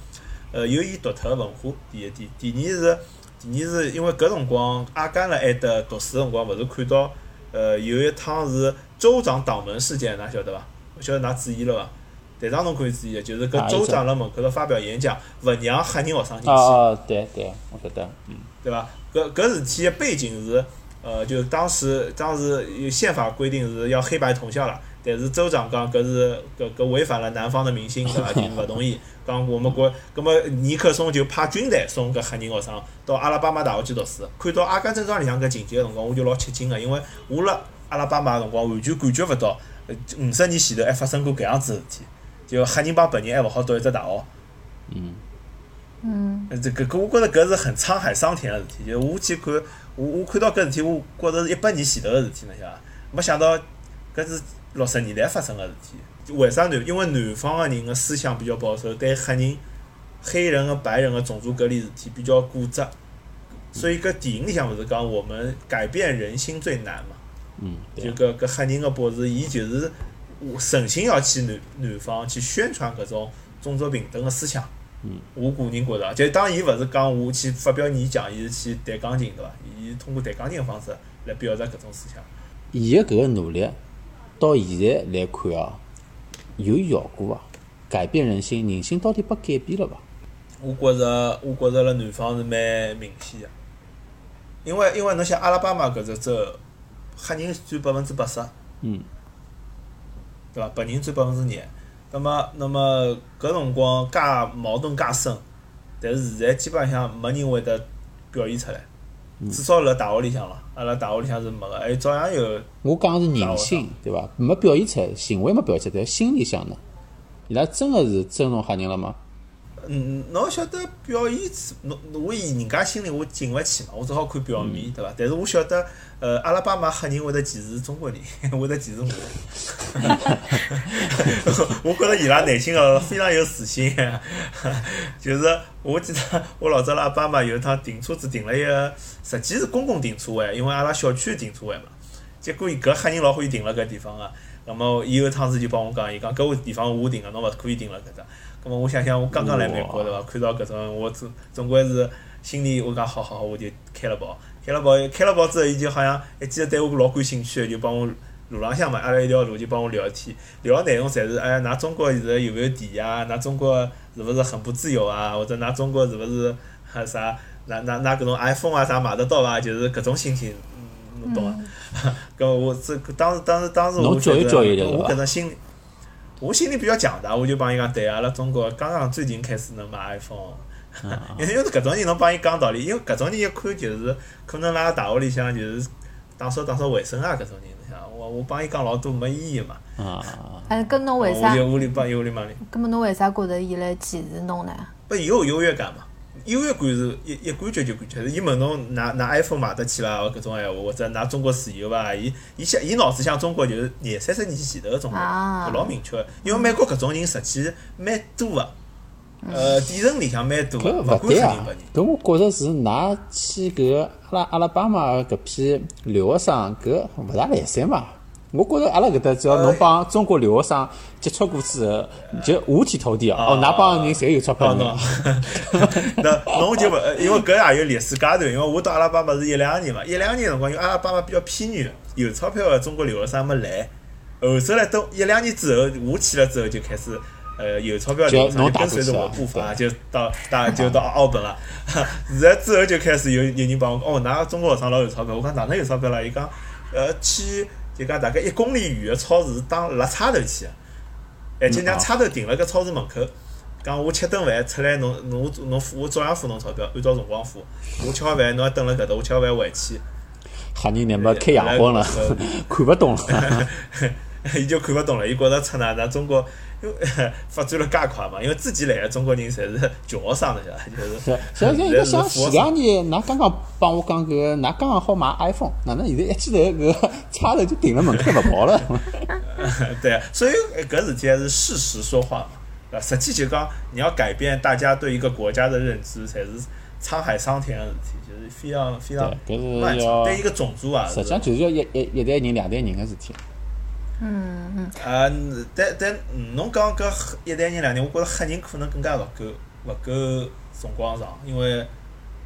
呃，有伊独特个文化，第一点，第二是，第二是因为搿辰光阿甘辣埃搭读书个辰光，勿是看到，呃，有一趟是州长挡门事件，㑚晓得伐？勿晓得㑚注意了伐？台上侬可以注意个，就是搿州长辣门口头发表演讲，勿让黑人学生进啊去。啊，对对，我晓得，嗯，对伐？搿搿事体个背景是，呃，就当时当时有宪法规定是要黑白同校了，但是州长讲搿是搿搿违反了南方的民心，对伐？就勿同意。讲我们国，葛末尼克松就派军队送搿黑人学生到阿拉巴马大学去读书。看到《阿甘正传》里向搿情节个辰光，我就老吃惊个，因为我辣阿拉巴马个辰光完全感觉勿到，呃五十年前头还发生过搿样子的事体，就黑人帮白人还勿好读一只大学。嗯嗯，这个搿我觉着搿是很沧海桑田个事体，就我去看，我我看到搿事体，我觉着是一百年前头个事体，侬晓得伐？没想到搿是六十年代发生个事体。就为啥南？因为南方个人个思想比较保守，对黑人、黑人和白人个种族隔离事体比较固执，所以搿电影里向勿是讲我们改变人心最难嘛？嗯，就搿搿黑人个博士，伊就是诚心要去南南方去宣传搿种种族平等个思想。嗯，我个人觉着，就当伊勿是讲我去发表演讲，伊是去弹钢琴对伐？伊是通过弹钢琴个方式来表达搿种思想。伊个搿个努力到现在来看啊，有效果伐？改变人心，人心到底被改变了伐？我觉着，我觉着辣南方是蛮明显个，因为因为侬想阿拉巴马搿只州，黑人占百分之八十，嗯，对伐？白人占百分之廿。那么，那么搿辰光介矛盾介深，但是现在基本上没人会得表现出来，至少辣大学里向咯，阿拉大学里向是没个，还照样有。我讲是人性，对伐？没表现出来，行为没表现出来，但心里向呢？伊拉真个是尊重黑人了吗？嗯，侬晓得表演是，侬我以人家心里我进勿去嘛，我只好看表面，对伐？但是我晓得，呃，阿拉巴马黑人会得歧视中国人，会得歧视我。我觉着伊拉内心个非常有自信，就是我记得我老早辣阿拉巴马有一趟停车子停了一个，实际是公共停车位，因为阿拉小区停车位嘛。结果伊搿黑人老欢喜停辣搿地方个，那么伊有一趟子就帮我讲，伊讲搿个地方我停个，侬勿可以停辣搿搭。咁么我想想，我刚刚来美国对伐？看到搿种，我总总归是心里我讲好好好，我就开了包，开了包，开了包之后，伊就好像一记得对我老感兴趣的，就帮我路浪向嘛，阿拉一条路就帮我聊天，聊个内容侪是哎，㑚中国现在有没有电啊？㑚中国是勿是很不自由啊？或者㑚中国是勿是哈啥？㑚㑚㑚搿种 iPhone 啊啥买得到伐？就是搿种心情，嗯侬懂伐？搿我这当时当时当时我觉得我伐搿种心里。我心里比较强大，我就帮伊讲，对，阿拉中国刚刚最近开始能买 iPhone，因为是搿种人侬帮伊讲道理，因为搿种人一看就是可能辣大学里向就是打扫打扫卫生啊搿种人，侬想我我帮伊讲老多没意义嘛，啊，哎，搿侬为啥我？就屋里帮伊屋里帮里，搿么侬为啥觉着伊来歧视侬呢？不有优越感嘛，优越感是一一感觉就感觉，伊问侬拿拿 iPhone 买得起伐？搿种闲话，或者拿中国自由伐？伊伊想伊脑子想中国就是廿三十年前头个中国，啊就老明确个，因为美国搿种人实际蛮多个。呃，底层里向蛮多的，搿勿对啊！搿我觉着是㑚去搿阿拉阿拉巴马搿批留学生搿勿大来三嘛。我觉着阿拉搿搭只要侬帮中国留学生接触过之后，就五体投地哦。哦，㑚帮人侪有钞票哦，呢喏。那侬就勿，呃因为搿也有历史阶段，因为我到阿拉巴马是一两年嘛，一两年辰光，因为阿拉巴马比较偏远，有钞票个中国留学生没来，后头来等一两年之后，我去了之后就开始。呃，有钞票的就跟随着我步伐，就到大就到澳本了。现在之后就开始有有人帮我讲，哦，㑚中国学生老有钞票。我讲哪能有钞票啦？伊讲，呃，去就讲大概一公里远个超市当辣差头去个。而且让差头停辣搿超市门口，讲我吃顿饭出来，侬侬侬付我照样付侬钞票，按照辰光付。我吃好饭侬要等辣搿搭，我吃好饭回去，吓人乃末开洋荤了，看勿懂了。伊就看勿懂了，伊觉着出哪哪中国因 为发展了介快嘛，因为自己来个中国人侪是穷学生的，就是是，像像前两年，㑚刚刚帮我讲搿，㑚刚刚好买 iPhone，哪能现在一记头搿差头就停了门口勿跑了？对啊，所以呃搿事体还是事实说话嘛？实际就讲你要改变大家对一个国家的认知，才是沧海桑田的事体，就是非常非常漫长。要对一个种族啊，实际上就是要一一一代人两代人个事体。嗯嗯，啊，但但嗯侬讲搿黑一代人两代，我觉着黑人可能更加勿够勿够辰光长，因为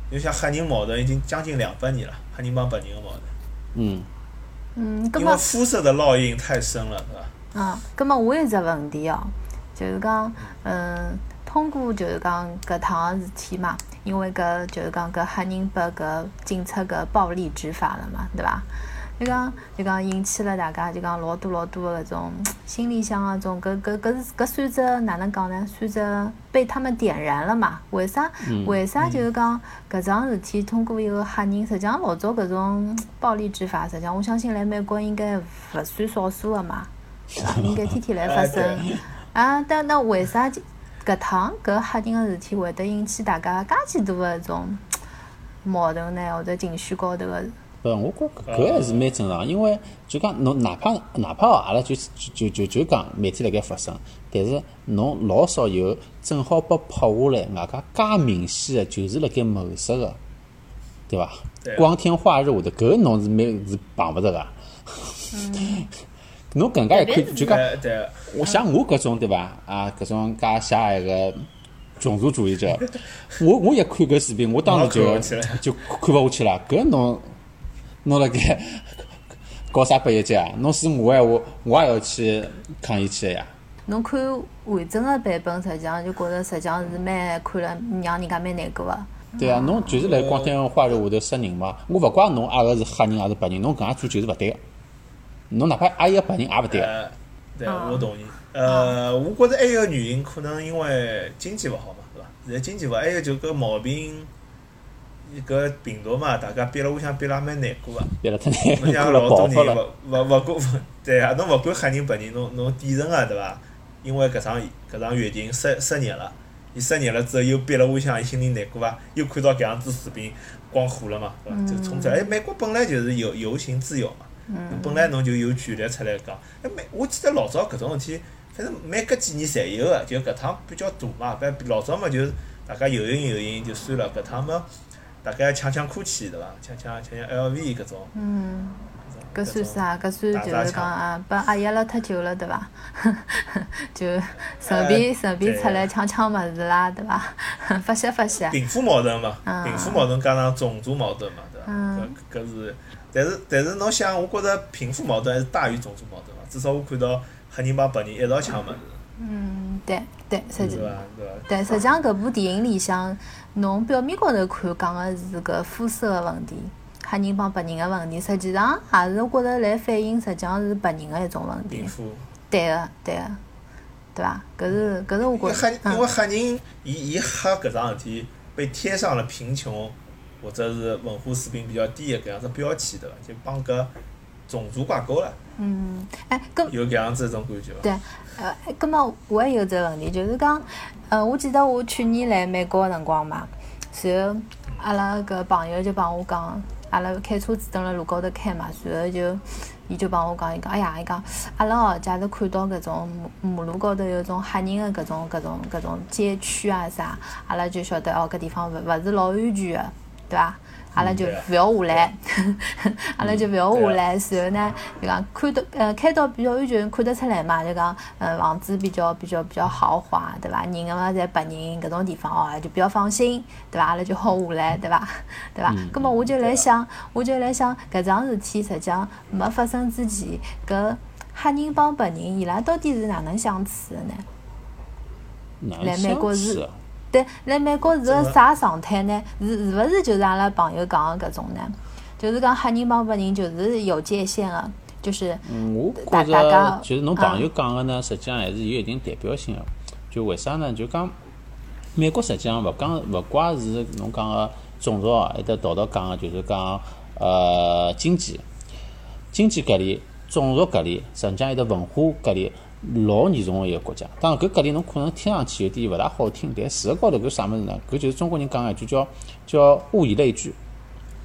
因为像黑人矛盾已经将近两百年了，黑人帮白人个矛盾，嗯，嗯，葛因为么，肤色的烙印太深了，对伐？啊，葛么我有只问题哦，就是讲，嗯，通过就是讲搿趟个事体嘛，因为搿就是讲搿黑人被搿警察搿暴力执法了嘛，对伐？就讲就讲引起了大家就讲老多老多的搿种 心里向啊种搿搿搿是搿算只哪能讲呢？算只被他们点燃了嘛？为啥？为啥就是讲搿桩事体通过一个黑人，实际上老早搿种 暴力执法，实际上我相信来美国应该勿算少数个嘛？应该天天来发生。啊，但那为啥就搿趟搿黑人个事体会得引起大家介许多个种 矛盾呢？或者情绪高头个？不，我觉搿还是蛮正常，因为就讲侬哪怕哪怕哦阿拉就就就就讲每天辣盖发生，但是侬老少有正好被拍下来，外加介明显个就是辣盖谋杀个，对伐 光天化日下头，搿侬是蛮是碰勿着个。侬更加一看就讲，我像我搿种对伐？啊，搿种介狭隘个种族主义者，我我一看搿视频，我当时就就看勿下去了。搿侬侬辣盖搞啥八一节啊？侬是我闲话，我也要去抗议去个呀。侬看完整个版本，实际上就觉着实际上是蛮看了让人家蛮难过个。对啊，侬就是辣光天化日下头杀人嘛。我勿怪侬阿个是黑人还是白人，侬搿样做就是勿对个。侬哪怕阿一个白人也勿对个。呃，对，啊我同意。呃，我觉着还有个原因，可能因为经济勿好嘛，对伐？现在经济勿好，还有就搿毛病，搿病毒嘛，大家憋了屋里向憋了也蛮难过个。憋了太侬难过了，像老多。人勿勿勿管，对啊，侬勿管黑人白人，侬侬底层个对伐？因为搿场搿场疫情失失业了，伊失业了之后又憋了屋里向，伊心里难过伐？又看到搿样子视频，光火了嘛，对伐？就冲出来。哎，美国本来就是游游行自由嘛，侬本来侬就有权利出来讲。哎，美我记得老早搿种事体，反正每隔几年侪有个，就搿趟比较大嘛。反正老早嘛就是大家游行游行就算了，搿趟嘛大概抢抢科技对伐？抢抢抢抢 LV 搿种。嗯，搿算种啥？搿算就是讲啊，被压抑了太久了，对伐？就顺便顺便出来抢抢物事啦，对伐？发泄发泄。贫富矛盾嘛，啊贫富矛盾加上种族矛盾嘛，对伐？嗯搿搿是，但是但是侬想，我觉着贫富矛盾还是大于种族矛盾嘛。至少我看到黑人帮白人一道抢物事，嗯，对对，实际对？实际上搿部电影里向，侬表面高头看讲个是搿肤色个问题，黑人帮白人个问题，实际上也是我觉着来反映实际上是白人个一种问题对个，对个，对伐？搿是搿是我觉着，黑因为嗯，黑人伊伊黑搿桩事体被贴上了贫穷或者是文化水平比较低的搿样子标签，对伐？就帮搿种族挂钩了，嗯，哎，搿有搿样子一种感觉伐？对，呃，葛末我还有只问题，就是讲，呃，我记得我去年来美国个辰光嘛，然后阿拉搿朋友就帮我讲，阿拉开车子蹲辣路高头开嘛，然后就，伊就帮我讲，伊讲，哎呀，伊讲，阿拉哦，假如看到搿种马马路高头有种吓人个搿种搿种搿种街区啊啥，阿拉就晓得哦，搿地方勿勿是老安全个，对伐？阿拉就勿要下来，阿拉就勿要下来。然后呢，就讲看到呃开到比较安全，看得出来嘛，就讲呃房子比较比较比较豪华，对伐？人个嘛侪白人搿种地方哦，就比较放心，对伐？阿拉就好下来，对伐？对伐？葛末我就来想，我就来想搿桩事体实际上没发生之前，搿黑人帮白人伊拉到底是哪能相处的呢？来美国是。对，辣美国是个啥状态呢？是是勿是就是阿拉朋友讲个搿种呢？就是讲黑人帮白人就是有界限个，就是我觉着就是侬朋友讲个呢，实际上还是有一定代表性个。就为啥呢？就讲美国实际上勿讲勿怪是侬讲个种族，还得道道讲个就是讲呃经济、经济隔离、种族隔离，实际上还得文化隔离。老严重个一个国家，当然搿隔离侬可能听上去有点勿大好听，但事实高头搿啥物事呢？搿就是中国人讲个一句叫叫物以类聚，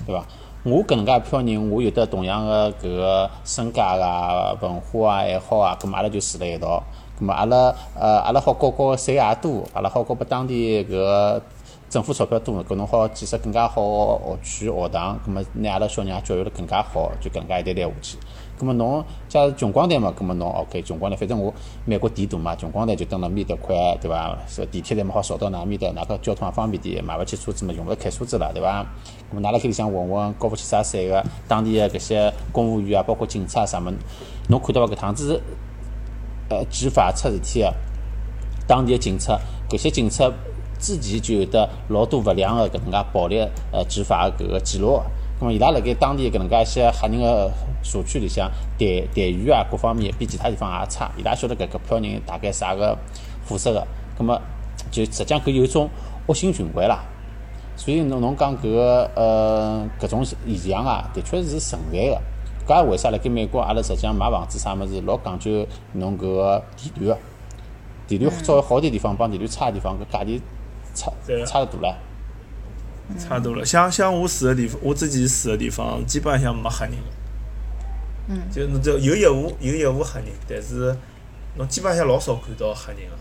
对伐？我搿能介一票人，我有得同样个搿个身价啊、文化啊、爱好啊，搿么阿拉就住辣一道，搿么阿拉呃阿拉好交交税也多，阿拉好交拨当地搿个政府钞票多，搿侬好建设更加好学区学堂，搿么拿阿拉小人也教育得更加好，就搿能介一代代下去。咁么侬假如穷光蛋嘛，咁么侬 OK，穷光蛋，反正我美国地大嘛，穷光蛋就蹲辣面搭块，对伐？说地铁站么好扫到哪面搭，哪个交通也方便点，买勿起车子嘛，用勿着开车子了，对伐？咁么㑚辣盖里向混混，交勿起啥税个，当地个搿些公务员啊，包括警察啥么，侬看到伐？搿趟子呃执法出事体个，当地个警察，搿些警察之前就有得老多勿良个搿能介暴力呃执法搿个记录。咁么伊拉辣盖当地搿能介一些黑人个社区里向待待遇啊，各方面比其他地方也差。伊拉晓得搿搿票人大概啥个肤色个，咁么就实际上搿有一种恶性循环啦。所以侬侬讲搿个呃搿种现象啊，的确是存在个。搿也为啥辣盖美国阿拉实际上买房子啥物事老讲究侬搿个地段个，地段稍微好点地方帮地段差个地方搿价钿差差得多唻。差多了，像像我住的地方，我自己住的地方，基本上没黑人。嗯。就侬这有一户有一户黑人，但是侬基本上老少看到黑人个。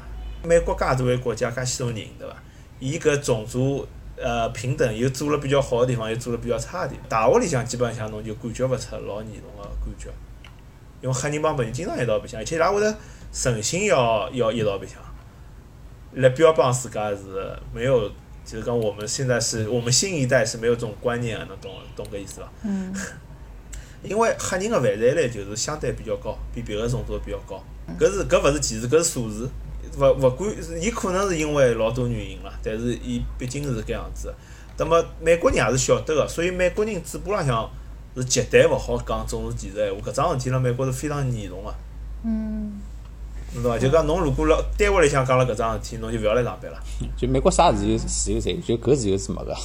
美国介大个国家，介许多人，对伐？伊搿种族呃平等，又做了比较好个地方，又做了比较差个地方。大学里向基本上侬就感觉勿出老严重个感觉，因为黑人帮白人经常一道白相，而且伊拉会得诚心要要一道白相，来标榜自家是没有。就是讲我们现在是我们新一代是没有这种观念啊，侬懂懂个意思伐？嗯。因为黑人个犯罪率就是相对比较高，比别个种族比较高。搿是搿勿是歧视，搿是数字。勿勿管，伊可能是因为老多原因啦，但是伊毕竟是搿样子。那么美国人也是晓得个，所以美国人嘴巴浪向是绝对勿好讲种族歧视闲话。搿桩事体辣美国是非常严重个。嗯。侬对伐？就讲侬如果辣单位里向讲了搿桩事体，侬就勿要来上班了。就美国啥自由自由侪有，就搿自由是没个。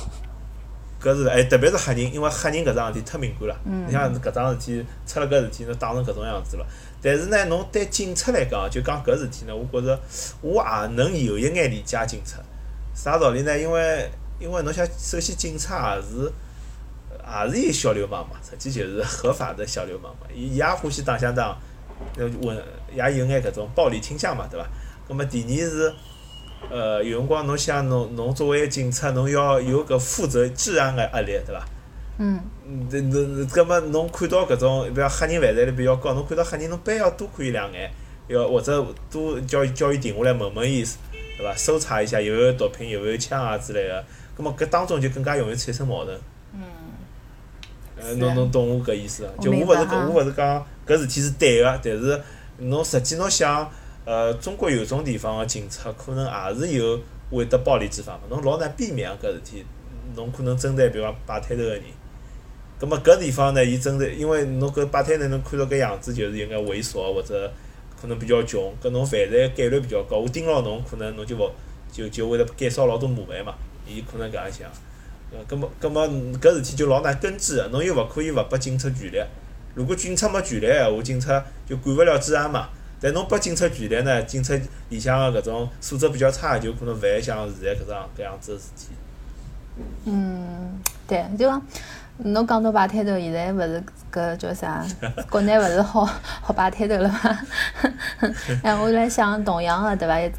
搿是哎，特别是黑人，因为黑人搿桩事体忒敏感了。你像搿桩事体出了搿事体，侬打成搿种样子了。但是呢，侬对警察来讲，就讲搿事体呢，我觉着我也能有一眼理解警察。啥道理呢？因为因为侬想，首先警察也是也是一小流氓嘛，实际就是合法的小流氓嘛，伊也欢喜打相打。呃，问也有眼搿种暴力倾向嘛，对伐？葛末第二是，呃，有辰光侬想侬侬作为警察，侬要有搿负责治安个压力，对伐？嗯。嗯，这这，葛末侬看到搿种，比如黑人犯罪率比较高，侬看到黑人，侬班要多看伊两眼，要或者多叫伊叫伊停下来问问伊，对伐？搜查一下有没有毒品，有没有枪啊之类个，葛末搿当中就更加容易产生矛盾。嗯。呃，侬侬懂我搿意思？就我勿是搿，我勿是讲。搿事体是对个，但是侬实际侬想，呃，中国有种地方个警察可能也是有会得暴力执法嘛，侬老难避免搿事体。侬可能针对比方摆摊头个人，葛末搿地方呢，伊针对，因为侬搿摆摊头侬看到搿样子，就是有眼猥琐或者可能比较穷，搿侬犯罪概率比较高。我盯牢侬，可能侬就勿就就会得减少老多麻烦嘛。伊可能搿样想，呃，葛末葛末搿事体就老难根治个，侬又勿可以勿拨警察权力。如果警察没权力闲话，警察就管勿了治安嘛。但侬拨警察权力呢，警察里向个搿种素质比较差，就可能勿会像现在搿种搿样子个事体。嗯，对，就讲，侬讲到摆摊头，现在勿是搿叫啥？国内勿是好好摆摊头了吗？哎，我辣想同样个对伐？一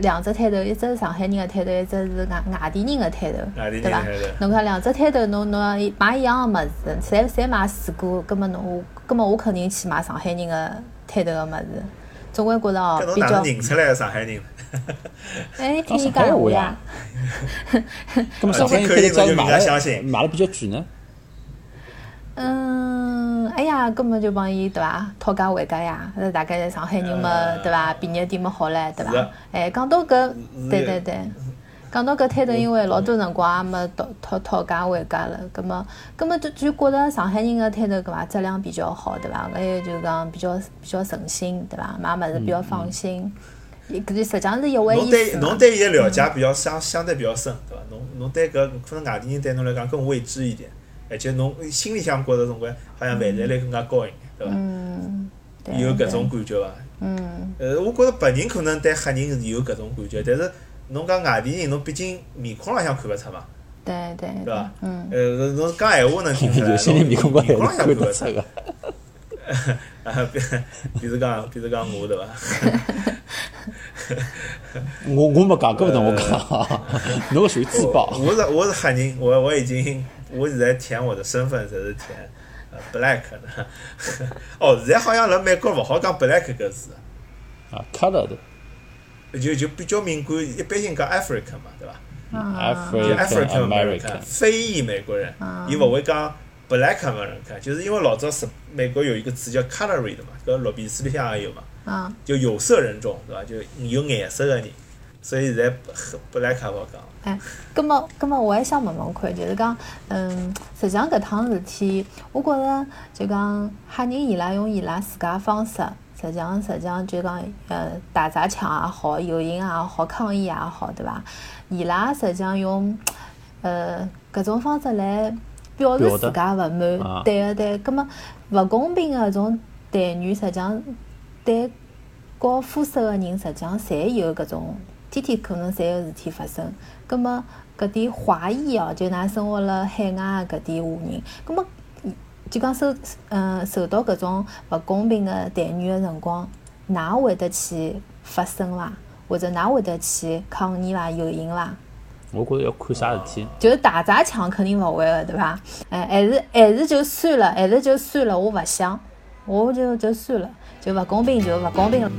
两只摊头，一只是上海人个摊头，一只是外外地人个摊头，对伐？侬看两只摊头，侬侬要买一样个物事，侪侪买水果，葛末侬我，葛末我肯定去买上海人个摊头个物事，总归觉着哦比较哪能，认出来个上海人呢？哎，听伊讲话呀讲话呀。咁么上海人开的家买了买了比较贵呢？嗯，哎呀，根本就帮伊对伐？讨价还价呀，那大概上海人嘛，呃对伐？便宜点嘛好唻，对伐？哎，讲到搿，对对对，讲到搿摊头，因为老多辰光也没讨讨讨价还价了，葛么，葛么就就觉着上海人个摊头搿伐，质量比较好，对伐？还有就是讲比较比较诚心，对伐？买物事比较放心，伊搿就实际上是一回意侬对侬。对伊个了解比较相相对比较深，对伐？侬侬对搿可能外地人对侬来讲更未知一点，而且侬心里向觉着总归好像犯罪率更加高一点，对伐？嗯，有搿种感觉伐？嗯，呃，我觉着白人可能对黑人是有搿种感觉，但是侬讲外地人，侬毕竟面孔浪向看勿出嘛，对对对伐？嗯，呃，侬讲闲话能听出来，有些人面孔高还面孔浪向看勿出个。啊，比 比如讲，比如讲我对伐？我我没讲，搿勿能我讲，侬搿属于自爆。我是我是黑人，我我已经我现在填我的身份，侪是填呃 black 的。哦，现在好像辣美国勿好讲 black 搿字，啊，color 的就就比较敏感，一般性讲 African 嘛，对伐？啊就 African African American 非裔美国人，伊勿会讲 black American，就是因为老早是美国有一个词叫 colored 嘛，搿罗比斯里向也有嘛，啊。就有色人种，对伐？就有颜色的人，所以现在 black 勿讲。哎，葛么，葛么，我还想问问看，就是讲，嗯，实际上搿趟事体，我觉着就讲黑人伊拉用伊拉自家方式，实际上实际上就讲，呃，打砸抢也好，游行也好，抗议也好，对伐？伊拉实际上用，呃，搿种方式来表示自家勿满啊，对个对，葛么勿公平个搿种待遇，实际上对高肤色个人，实际上侪有搿种，天天可能侪有事体发生。葛么搿点华裔哦，就㑚生活辣海外个搿点华人，葛么就讲受嗯受到搿种勿公平个待遇个辰光，㑚会得去发声伐？或者㑚会得去抗议伐？游行伐？我觉着要看啥事体。就是打砸抢肯定勿会个，对伐？哎，还是还是就算了，还是就算了，我勿想，我就就算了，就勿公平就勿公平了。